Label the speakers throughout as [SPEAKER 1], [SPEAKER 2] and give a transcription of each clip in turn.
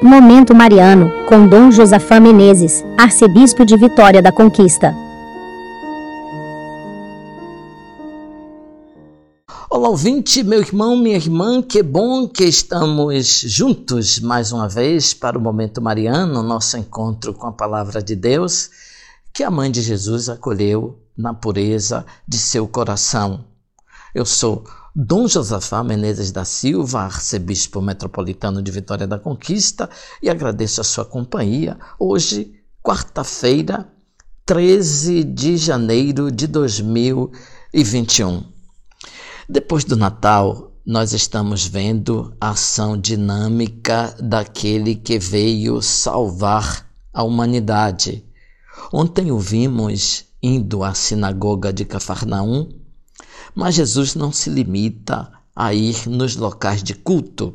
[SPEAKER 1] Momento Mariano, com Dom Josafá Menezes, arcebispo de Vitória da Conquista.
[SPEAKER 2] Olá, ouvinte, meu irmão, minha irmã, que bom que estamos juntos mais uma vez para o Momento Mariano, nosso encontro com a Palavra de Deus, que a Mãe de Jesus acolheu na pureza de seu coração. Eu sou Dom Josafá Menezes da Silva, arcebispo metropolitano de Vitória da Conquista, e agradeço a sua companhia hoje, quarta-feira, 13 de janeiro de 2021. Depois do Natal, nós estamos vendo a ação dinâmica daquele que veio salvar a humanidade. Ontem ouvimos, indo à sinagoga de Cafarnaum, mas Jesus não se limita a ir nos locais de culto.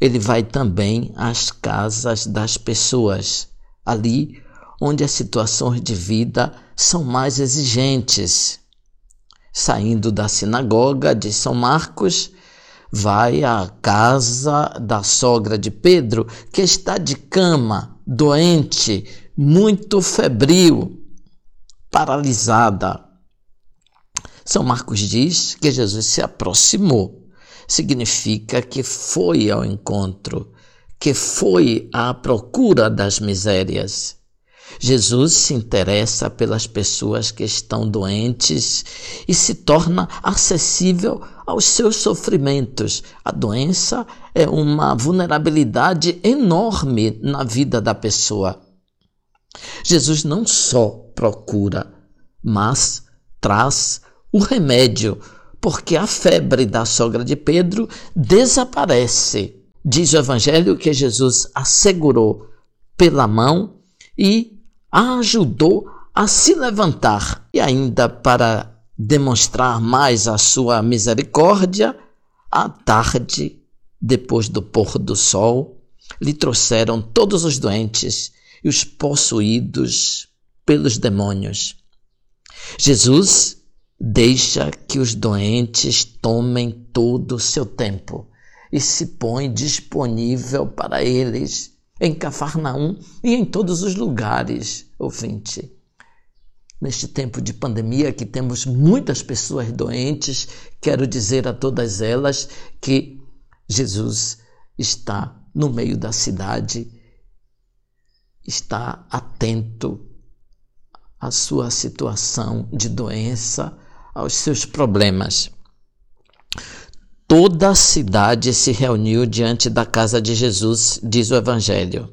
[SPEAKER 2] Ele vai também às casas das pessoas, ali onde as situações de vida são mais exigentes. Saindo da sinagoga de São Marcos, vai à casa da sogra de Pedro, que está de cama, doente, muito febril, paralisada. São Marcos diz que Jesus se aproximou. Significa que foi ao encontro, que foi à procura das misérias. Jesus se interessa pelas pessoas que estão doentes e se torna acessível aos seus sofrimentos. A doença é uma vulnerabilidade enorme na vida da pessoa. Jesus não só procura, mas traz o remédio, porque a febre da sogra de Pedro desaparece. Diz o Evangelho que Jesus a segurou pela mão e a ajudou a se levantar. E ainda para demonstrar mais a sua misericórdia, à tarde, depois do pôr do sol, lhe trouxeram todos os doentes e os possuídos pelos demônios. Jesus Deixa que os doentes tomem todo o seu tempo e se põe disponível para eles em Cafarnaum e em todos os lugares, ouvinte. Neste tempo de pandemia que temos muitas pessoas doentes, quero dizer a todas elas que Jesus está no meio da cidade, está atento à sua situação de doença, aos seus problemas. Toda a cidade se reuniu diante da casa de Jesus, diz o Evangelho.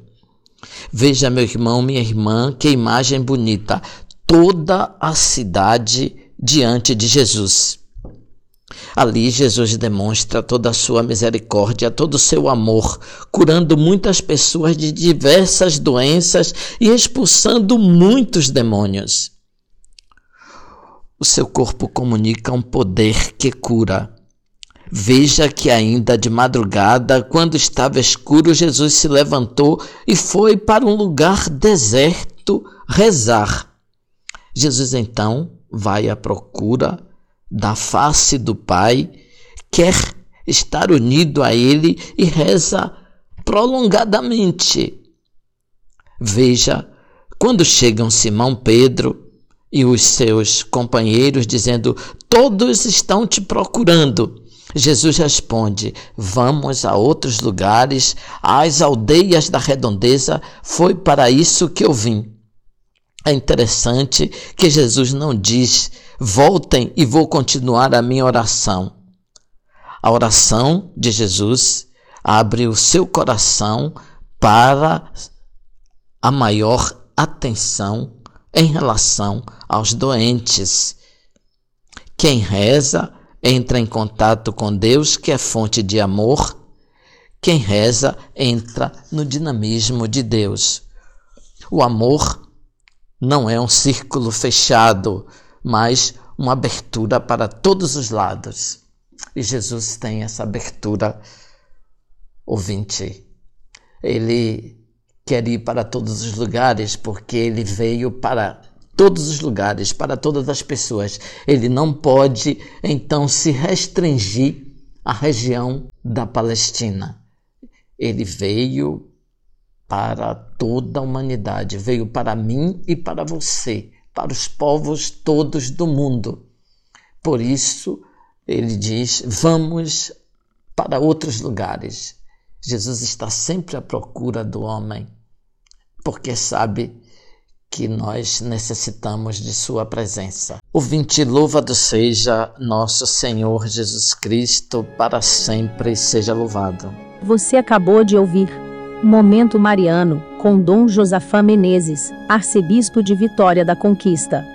[SPEAKER 2] Veja, meu irmão, minha irmã, que imagem bonita. Toda a cidade diante de Jesus. Ali Jesus demonstra toda a sua misericórdia, todo o seu amor, curando muitas pessoas de diversas doenças e expulsando muitos demônios. O seu corpo comunica um poder que cura. Veja que ainda de madrugada, quando estava escuro, Jesus se levantou e foi para um lugar deserto rezar. Jesus então vai à procura da face do Pai, quer estar unido a Ele e reza prolongadamente. Veja, quando chegam Simão Pedro, e os seus companheiros, dizendo: Todos estão te procurando. Jesus responde: Vamos a outros lugares, às aldeias da redondeza, foi para isso que eu vim. É interessante que Jesus não diz: Voltem e vou continuar a minha oração. A oração de Jesus abre o seu coração para a maior atenção em relação aos doentes. Quem reza entra em contato com Deus, que é fonte de amor. Quem reza entra no dinamismo de Deus. O amor não é um círculo fechado, mas uma abertura para todos os lados. E Jesus tem essa abertura, ouvinte. Ele quer ir para todos os lugares porque ele veio para todos os lugares, para todas as pessoas. Ele não pode então se restringir à região da Palestina. Ele veio para toda a humanidade, veio para mim e para você, para os povos todos do mundo. Por isso, ele diz: vamos para outros lugares. Jesus está sempre à procura do homem, porque sabe que nós necessitamos de Sua presença. O vinte louvado seja nosso Senhor Jesus Cristo, para sempre seja louvado.
[SPEAKER 1] Você acabou de ouvir Momento Mariano, com Dom Josafá Menezes, arcebispo de Vitória da Conquista.